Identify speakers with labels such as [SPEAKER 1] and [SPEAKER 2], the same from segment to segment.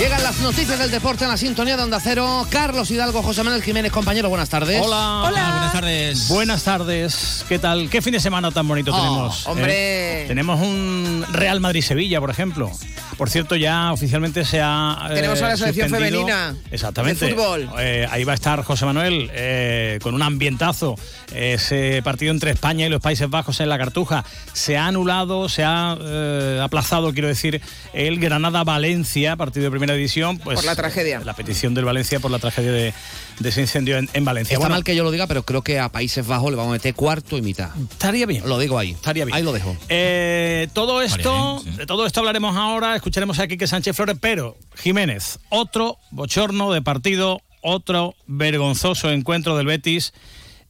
[SPEAKER 1] Llegan las noticias del deporte en la sintonía de Onda Cero. Carlos Hidalgo, José Manuel Jiménez, compañero, buenas tardes.
[SPEAKER 2] Hola.
[SPEAKER 3] Hola.
[SPEAKER 2] Buenas tardes. Buenas tardes. ¿Qué tal? ¿Qué fin de semana tan bonito
[SPEAKER 1] Oh,
[SPEAKER 2] tenemos?
[SPEAKER 1] hombre.
[SPEAKER 2] Eh, Tenemos un Real Madrid-Sevilla, por ejemplo. Por cierto, ya oficialmente se ha. eh,
[SPEAKER 1] Tenemos a la selección femenina
[SPEAKER 2] Exactamente.
[SPEAKER 1] de fútbol.
[SPEAKER 2] Eh, ahí va a estar José Manuel eh, con un ambientazo. Ese partido entre España y los Países Bajos en la Cartuja se ha anulado, se ha eh, aplazado, quiero decir, el Granada-Valencia, partido de primera división. Pues,
[SPEAKER 1] Por la tragedia.
[SPEAKER 2] La petición del Valencia por la tragedia de, de ese incendio en, en Valencia.
[SPEAKER 1] Está
[SPEAKER 2] Bueno,
[SPEAKER 1] mal que yo lo diga, pero creo que a Países Bajos le vamos a meter cuarto y mitad.
[SPEAKER 2] estaría bien.
[SPEAKER 1] Lo digo ahí.
[SPEAKER 2] Estaría bien.
[SPEAKER 1] Ahí lo dejo.
[SPEAKER 2] Eh, todo esto,
[SPEAKER 3] bien, sí.
[SPEAKER 2] de todo esto hablaremos ahora, escucharemos a Quique Sánchez Flores, pero Jiménez, otro bochorno de partido, otro vergonzoso encuentro del Betis.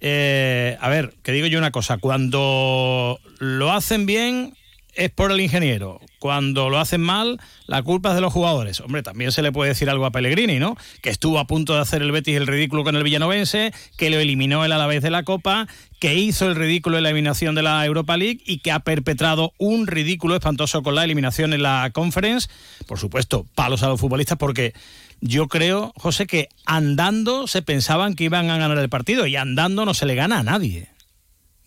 [SPEAKER 2] Eh, a ver, que digo yo una cosa, cuando lo hacen bien es por el ingeniero, cuando lo hacen mal la culpa es de los jugadores. Hombre, también se le puede decir algo a Pellegrini, ¿no? Que estuvo a punto de hacer el Betis el ridículo con el Villanovense, que lo eliminó el Alavés de la Copa, que hizo el ridículo en la eliminación de la Europa League y que ha perpetrado un ridículo espantoso con la eliminación en la Conference. Por supuesto, palos a los futbolistas porque yo creo, José, que andando se pensaban que iban a ganar el partido y andando no se le gana a nadie.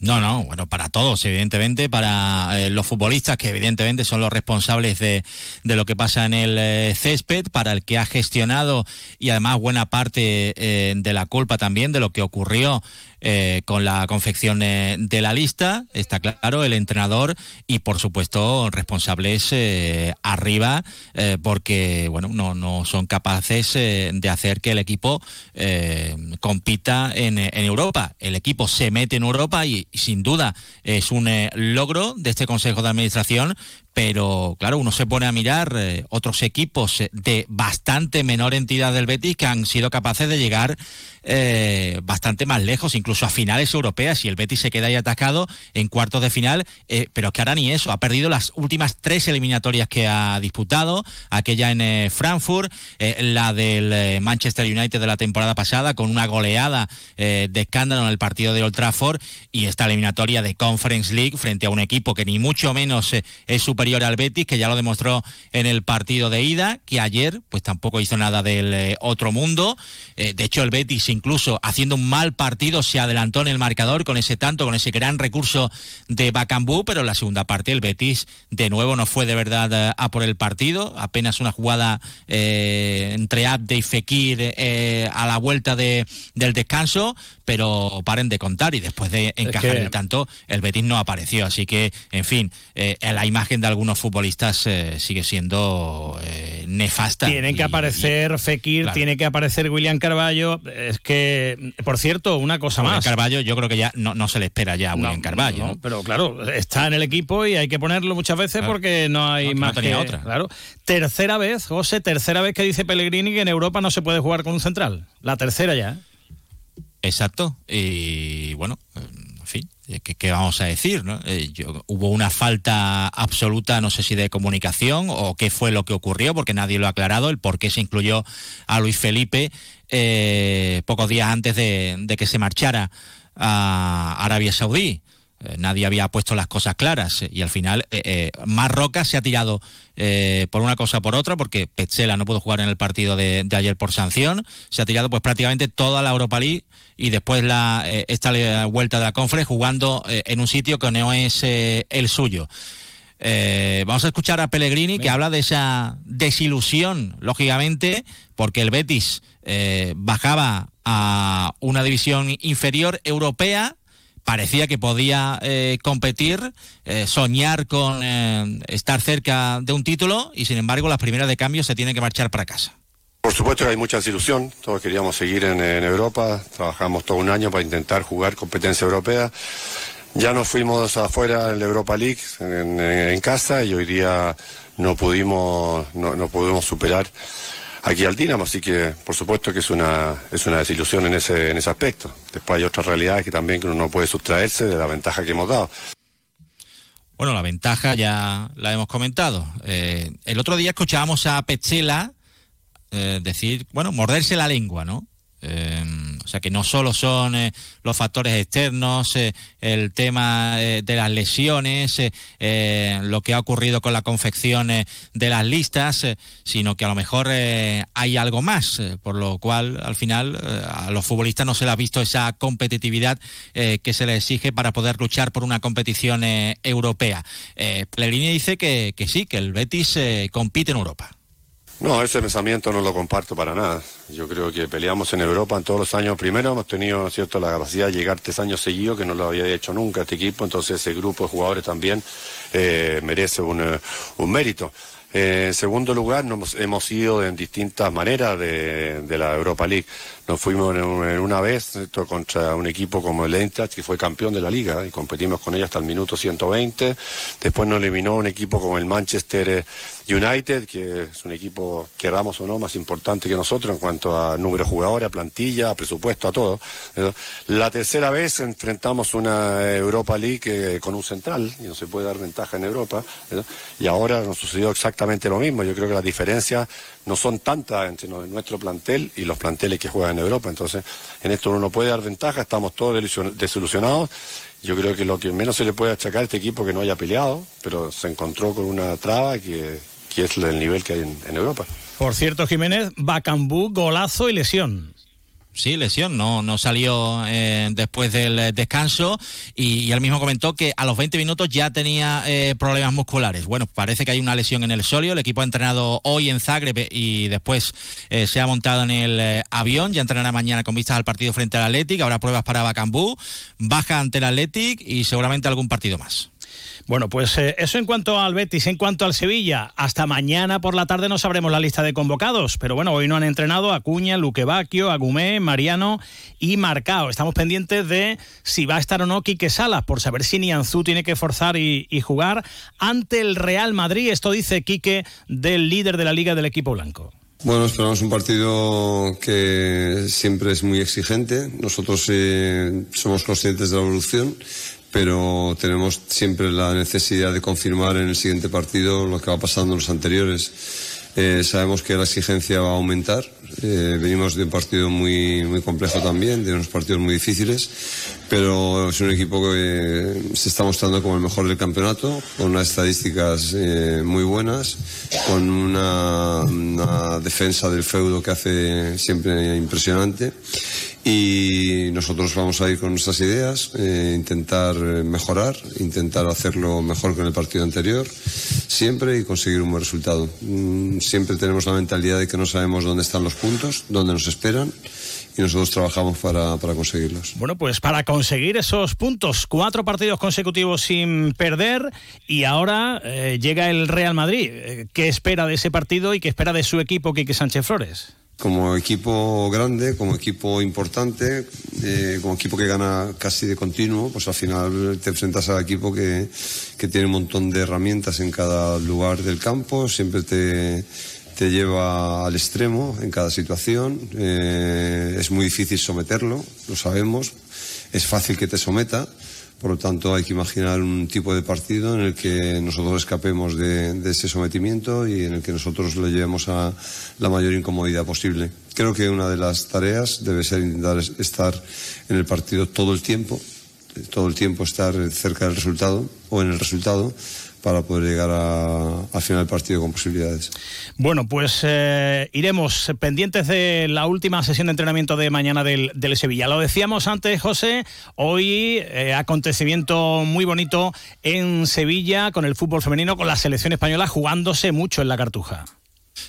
[SPEAKER 3] No, no, bueno, para todos, evidentemente, para eh, los futbolistas, que evidentemente son los responsables de, de lo que pasa en el eh, césped, para el que ha gestionado y además buena parte eh, de la culpa también de lo que ocurrió eh, con la confección de la lista, está claro, el entrenador y por supuesto responsables eh, arriba, eh, porque bueno, no, no son capaces de hacer que el equipo compita en, en Europa. El equipo se mete en Europa y, sin duda es un logro de este Consejo de Administración, pero claro, uno se pone a mirar eh, otros equipos eh, de bastante menor entidad del Betis que han sido capaces de llegar eh, bastante más lejos, incluso a finales europeas, y el Betis se queda ahí atacado en cuartos de final, eh, pero que ahora ni eso, ha perdido las últimas tres eliminatorias que ha disputado, aquella en eh, Frankfurt, la del Manchester United de la temporada pasada, con una goleada de escándalo en el partido de Old Trafford, y esta eliminatoria de Conference League frente a un equipo que ni mucho menos es superior al Betis, que ya lo demostró en el partido de ida, que ayer pues tampoco hizo nada del eh, otro mundo. Eh, de hecho, el Betis incluso haciendo un mal partido se adelantó en el marcador con ese tanto, con ese gran recurso de Bacambú, pero en la segunda parte el Betis de nuevo no fue de verdad eh, a por el partido, apenas una jugada entre Abde y Fekir a la vuelta de, del descanso, pero paren de contar y después de encajar
[SPEAKER 2] que-
[SPEAKER 3] el tanto, el Betis no apareció. Así que, en fin, eh, la imagen de algunos futbolistas eh, sigue siendo eh, nefasta.
[SPEAKER 2] Tienen que
[SPEAKER 3] Y-
[SPEAKER 2] aparecer Fekir,
[SPEAKER 3] claro.
[SPEAKER 2] tiene que aparecer William Carballo. Es que, por cierto, una cosa
[SPEAKER 3] William
[SPEAKER 2] más.
[SPEAKER 3] Carballo, yo creo que ya no, no se le espera ya a
[SPEAKER 2] No,
[SPEAKER 3] William Carballo.
[SPEAKER 2] no,
[SPEAKER 3] ¿no?
[SPEAKER 2] pero claro, está en el equipo y hay que ponerlo muchas veces
[SPEAKER 3] Claro.
[SPEAKER 2] porque no hay
[SPEAKER 3] que no
[SPEAKER 2] más
[SPEAKER 3] tenía
[SPEAKER 2] que
[SPEAKER 3] otra.
[SPEAKER 2] Claro. Tercera vez, José, tercera vez que dice Pellegrini que en Europa no se puede jugar con un central. La tercera ya.
[SPEAKER 3] Exacto. Y bueno, en fin, eh, ¿qué, vamos a decir? no? Eh, hubo una falta absoluta, no sé si de comunicación o qué fue lo que ocurrió, porque nadie lo ha aclarado, el por qué se incluyó a Luis Felipe eh, pocos días antes de que se marchara a Arabia Saudí. Eh, nadie había puesto las cosas claras eh, y al final eh, eh, Marroca se ha tirado eh, por una cosa o por otra porque Petzela no pudo jugar en el partido de, de ayer por sanción. Se ha tirado pues prácticamente toda la Europa League y después la esta vuelta de la Conference jugando en un sitio que no es el suyo. Vamos a escuchar a Pellegrini que habla de esa desilusión, lógicamente, porque el Betis bajaba a una división inferior europea, parecía que podía eh, competir, eh, soñar con eh, estar cerca de un título y sin embargo las primeras de cambio se tienen que marchar para casa.
[SPEAKER 4] Por supuesto que hay mucha desilusión, todos queríamos seguir en, Europa, trabajamos todo un año para intentar jugar competencia europea. Ya nos fuimos afuera en la Europa League, en, en- en casa, y hoy día no pudimos, no, no pudimos superar aquí al Dinamo, así que por supuesto que es una, es una desilusión en ese, en ese aspecto. Después hay otras realidades que también uno no puede sustraerse de la ventaja que hemos dado.
[SPEAKER 3] Bueno, la ventaja ya la hemos comentado. Eh, el otro día escuchábamos a Petzela eh, decir, bueno, morderse la lengua, ¿no? Eh, sea que no solo son eh, los factores externos, eh, el tema de las lesiones, lo que ha ocurrido con la confección de las listas, sino que a lo mejor hay algo más, por lo cual al final a los futbolistas no se les ha visto esa competitividad que se les exige para poder luchar por una competición europea. Pellegrini dice que, que sí, que el Betis compite en Europa.
[SPEAKER 4] No, ese pensamiento no lo comparto para nada. Yo creo que peleamos en Europa en todos los años. Primero hemos tenido, ¿cierto?, la capacidad de llegar tres años seguidos, que no lo había hecho nunca este equipo, entonces ese grupo de jugadores también eh, merece un, eh, un mérito. Eh, en segundo lugar, nos hemos ido en distintas maneras de, la Europa League. Nos fuimos en, una vez contra un equipo como el Eintracht, que fue campeón de la liga, y competimos con ella hasta el minuto 120. Después nos eliminó un equipo como el Manchester eh, United, que es un equipo, queramos o no, más importante que nosotros en cuanto a número de jugadores, a plantilla, a presupuesto, a todo. La tercera vez enfrentamos una Europa League eh, con un central, y no se puede dar ventaja en Europa. Y ahora nos sucedió exactamente lo mismo. Yo creo que las diferencias no son tantas entre nuestro plantel y los planteles que juegan en Europa. Entonces, en esto uno no puede dar ventaja, estamos todos desilusionados. Yo creo que lo que menos se le puede achacar a este equipo que no haya peleado, pero se encontró con una traba que, es el nivel que hay en, en Europa.
[SPEAKER 2] Por cierto, Jiménez, Bacambú, golazo y lesión.
[SPEAKER 3] Sí, lesión, no, no salió eh, después del eh, descanso y, él mismo comentó que a los 20 minutos ya tenía eh, problemas musculares. Bueno, parece que hay una lesión en el solio, el equipo ha entrenado hoy en Zagreb y después se ha montado en el avión, ya entrenará mañana con vistas al partido frente al Athletic, habrá pruebas para Bacambú, baja ante el Athletic y seguramente algún partido más.
[SPEAKER 2] Bueno, pues eh, eso en cuanto al Betis, en cuanto al Sevilla, hasta mañana por la tarde no sabremos la lista de convocados, pero bueno, hoy no han entrenado Acuña, Luquevaquio, Agumé, Mariano y Marcao. Estamos pendientes de si va a estar o no Quique Salas, por saber si Nianzú tiene que forzar y, jugar ante el Real Madrid. Esto dice Quique del líder de la liga del equipo blanco.
[SPEAKER 5] Bueno, esperamos un partido que siempre es muy exigente. Nosotros eh, somos conscientes de la evolución, pero tenemos siempre la necesidad de confirmar en el siguiente partido lo que va pasando en los anteriores. Eh, sabemos que la exigencia va a aumentar. Eh, venimos de un partido muy, muy complejo también, de unos partidos muy difíciles, pero es un equipo que se está mostrando como el mejor del campeonato, con unas estadísticas eh, muy buenas, con una, defensa del feudo que hace siempre impresionante y nosotros vamos a ir con nuestras ideas, eh, intentar eh, mejorar, intentar hacerlo mejor que en el partido anterior, siempre y conseguir un buen resultado. Mm, siempre tenemos la mentalidad de que no sabemos dónde están los puntos, dónde nos esperan y nosotros trabajamos para, conseguirlos.
[SPEAKER 2] Bueno, pues para conseguir esos puntos, cuatro partidos consecutivos sin perder y ahora eh, llega el Real Madrid. ¿Qué espera de ese partido y qué espera de su equipo, Quique Sánchez Flores?
[SPEAKER 5] Como equipo grande, como equipo importante, eh, como equipo que gana casi de continuo, pues al final te enfrentas al equipo que, que, tiene un montón de herramientas en cada lugar del campo, siempre te, te lleva al extremo en cada situación, eh, es muy difícil someterlo, lo sabemos, es fácil que te someta por lo tanto, hay que imaginar un tipo de partido en el que nosotros escapemos de, ese sometimiento y en el que nosotros le llevemos a la mayor incomodidad posible. Creo que una de las tareas debe ser intentar estar en el partido todo el tiempo, todo el tiempo estar cerca del resultado o en el resultado para poder llegar al final del partido con posibilidades.
[SPEAKER 2] Bueno, pues eh, iremos pendientes de la última sesión de entrenamiento de mañana del, Sevilla. Lo decíamos antes, José, hoy eh, acontecimiento muy bonito en Sevilla con el fútbol femenino, con la selección española jugándose mucho en la cartuja.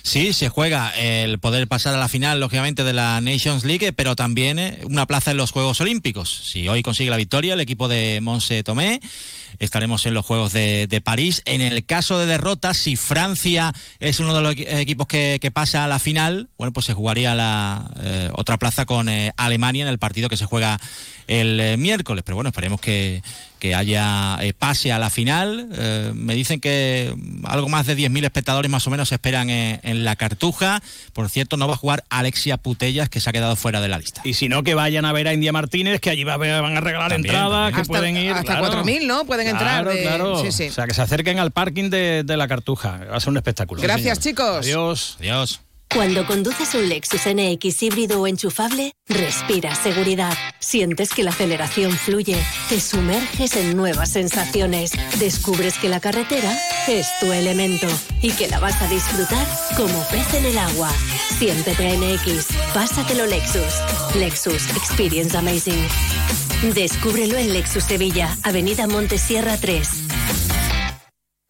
[SPEAKER 3] Sí, se juega el poder pasar a la final, lógicamente, de la Nations League, pero también eh, una plaza en los Juegos Olímpicos. Si hoy consigue la victoria el equipo de Monse Tomé, estaremos en los Juegos de, París. En el caso de derrota, si Francia es uno de los equipos que, pasa a la final, bueno, pues se jugaría la eh, otra plaza con eh, Alemania en el partido que se juega el eh, miércoles. Pero bueno, esperemos que, que haya pase a la final. me dicen que algo más de 10.000 espectadores más o menos esperan en la cartuja. Por cierto, no va a jugar Alexia Putellas, que se ha quedado fuera de la lista.
[SPEAKER 2] Y si no, que vayan a ver a India Martínez, que allí van a regalar entradas, que pueden ir.
[SPEAKER 1] Hasta 4.000, ¿no? Pueden entrar.
[SPEAKER 2] Claro. O sea, que se acerquen al parking de, de la Cartuja. Va a ser un espectáculo.
[SPEAKER 1] Gracias, chicos.
[SPEAKER 2] Adiós.
[SPEAKER 3] Adiós.
[SPEAKER 6] Cuando conduces un Lexus NX híbrido o enchufable, respiras seguridad, sientes que la aceleración fluye, te sumerges en nuevas sensaciones, descubres que la carretera es tu elemento y que la vas a disfrutar como pez en el agua. Siéntete NX, pásatelo Lexus. Lexus Experience Amazing. Descúbrelo en Lexus Sevilla, Avenida Montesierra 3.